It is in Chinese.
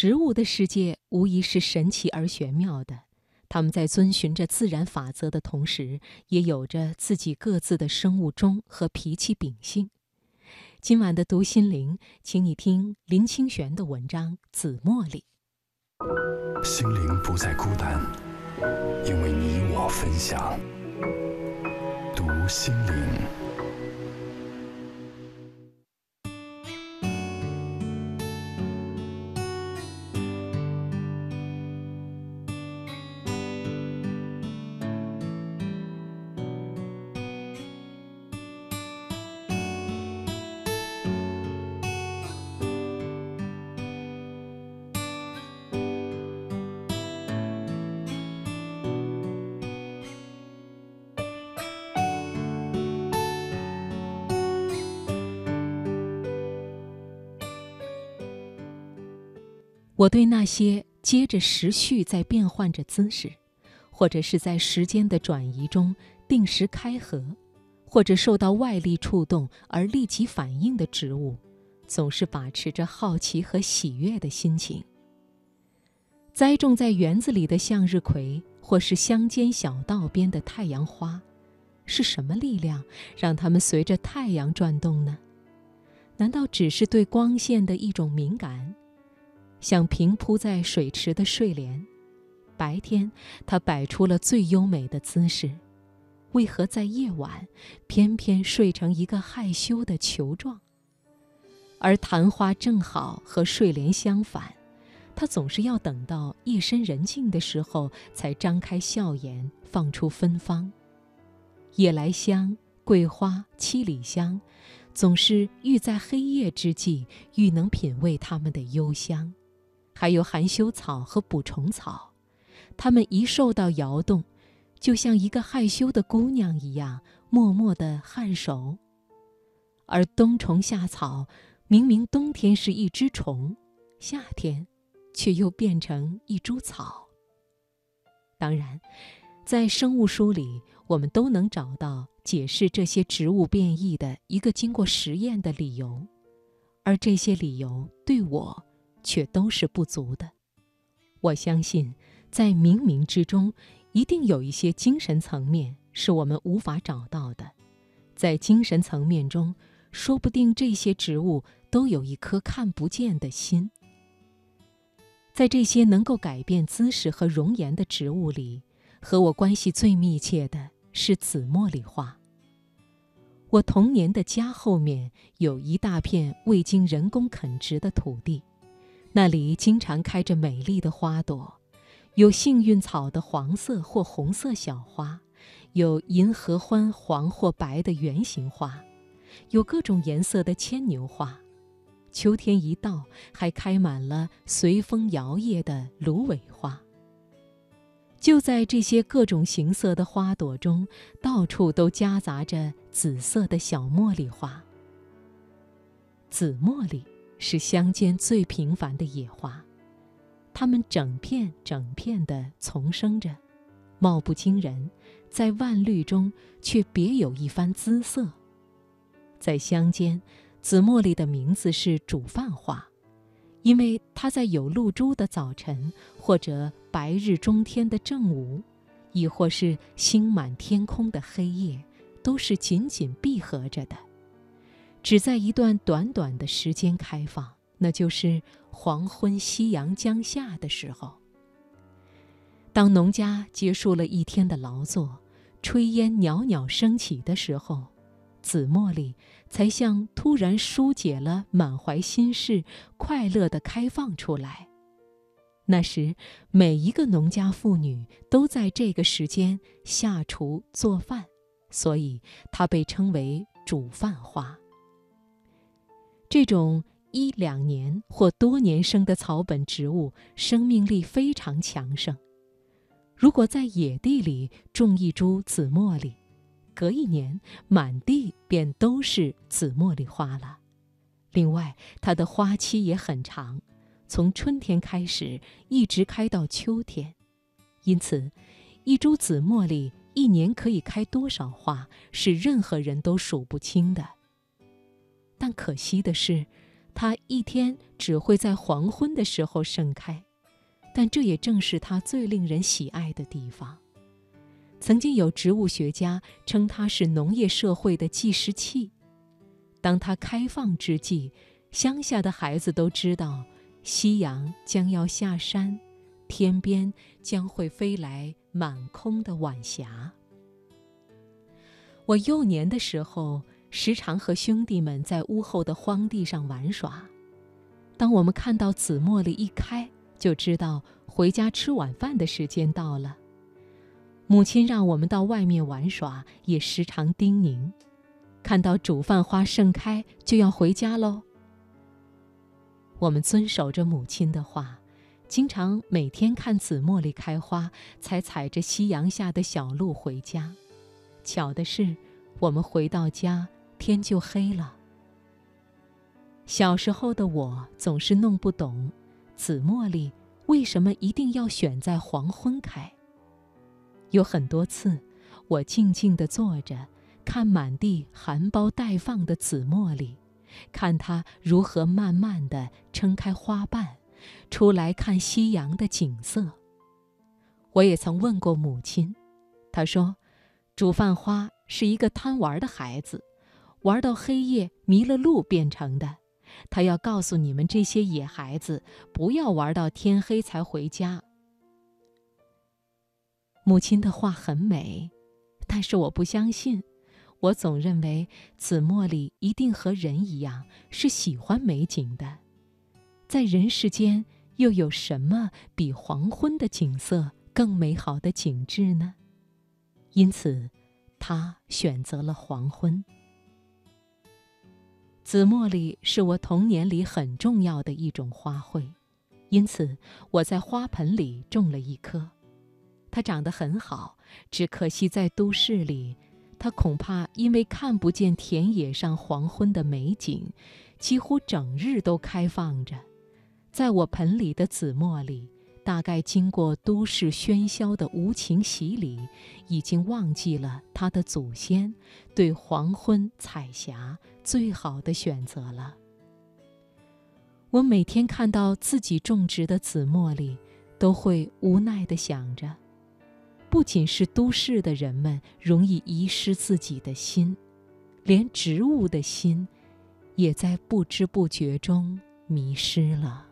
植物的世界无疑是神奇而玄妙的，它们在遵循着自然法则的同时，也有着自己各自的生物钟和脾气秉性。今晚的读心灵，请你听林清玄的文章《紫茉莉》。心灵不再孤单，因为你我分享。读心灵。我对那些接着时序在变换着姿势，或者是在时间的转移中定时开合，或者受到外力触动而立即反应的植物，总是把持着好奇和喜悦的心情。栽种在园子里的向日葵，或是乡间小道边的太阳花，是什么力量让它们随着太阳转动呢？难道只是对光线的一种敏感？像平铺在水池的睡莲，白天它摆出了最优美的姿势，为何在夜晚偏偏睡成一个害羞的球状？而昙花正好和睡莲相反，它总是要等到夜深人静的时候才张开笑颜，放出芬芳。夜来香、桂花、七里香，总是欲在黑夜之际，愈能品味它们的幽香。还有含羞草和捕虫草，它们一受到摇动，就像一个害羞的姑娘一样，默默地颔首。而冬虫夏草，明明冬天是一只虫，夏天，却又变成一株草。当然，在生物书里，我们都能找到解释这些植物变异的一个经过实验的理由，而这些理由对我。却都是不足的。我相信，在冥冥之中，一定有一些精神层面是我们无法找到的。在精神层面中，说不定这些植物都有一颗看不见的心。在这些能够改变姿势和容颜的植物里，和我关系最密切的是紫茉莉花。我童年的家后面有一大片未经人工垦植的土地。那里经常开着美丽的花朵，有幸运草的黄色或红色小花，有银合欢黄或白的圆形花，有各种颜色的牵牛花。秋天一到，还开满了随风摇曳的芦苇花。就在这些各种形色的花朵中，到处都夹杂着紫色的小茉莉花。紫茉莉。是乡间最平凡的野花，它们整片整片地丛生着，貌不惊人，在万绿中却别有一番姿色。在乡间，紫茉莉的名字是煮饭花，因为它在有露珠的早晨，或者白日中天的正午，亦或是星满天空的黑夜，都是紧紧闭合着的。只在一段短短的时间开放，那就是黄昏夕阳将下的时候。当农家结束了一天的劳作，炊烟袅袅升起的时候，紫茉莉才像突然疏解了满怀心事，快乐地开放出来。那时，每一个农家妇女都在这个时间下厨做饭，所以它被称为煮饭花。这种一两年或多年生的草本植物，生命力非常强盛。如果在野地里种一株紫茉莉，隔一年满地便都是紫茉莉花了。另外，它的花期也很长，从春天开始一直开到秋天。因此，一株紫茉莉一年可以开多少花，是任何人都数不清的。但可惜的是，它一天只会在黄昏的时候盛开，但这也正是它最令人喜爱的地方。曾经有植物学家称它是农业社会的计时器。当它开放之际，乡下的孩子都知道，夕阳将要下山，天边将会飞来满空的晚霞。我幼年的时候，时常和兄弟们在屋后的荒地上玩耍。当我们看到紫茉莉一开，就知道回家吃晚饭的时间到了。母亲让我们到外面玩耍，也时常叮咛：看到煮饭花盛开，就要回家喽。我们遵守着母亲的话，经常每天看紫茉莉开花，才踩着夕阳下的小路回家。巧的是，我们回到家，天就黑了。小时候的我总是弄不懂，紫茉莉为什么一定要选在黄昏开。有很多次，我静静地坐着，看满地含苞待放的紫茉莉，看它如何慢慢地撑开花瓣，出来看夕阳的景色。我也曾问过母亲，她说。煮饭花是一个贪玩的孩子，玩到黑夜迷了路变成的。他要告诉你们这些野孩子，不要玩到天黑才回家。母亲的话很美，但是我不相信。我总认为紫茉莉一定和人一样是喜欢美景的。在人世间，又有什么比黄昏的景色更美好的景致呢？因此，他选择了黄昏。紫茉莉是我童年里很重要的一种花卉，因此我在花盆里种了一棵。它长得很好，只可惜在都市里，它恐怕因为看不见田野上黄昏的美景，几乎整日都开放着。在我盆里的紫茉莉。大概经过都市喧嚣的无情洗礼，已经忘记了他的祖先对黄昏彩霞最好的选择了。我每天看到自己种植的紫茉莉，都会无奈地想着：不仅是都市的人们容易遗失自己的心，连植物的心，也在不知不觉中迷失了。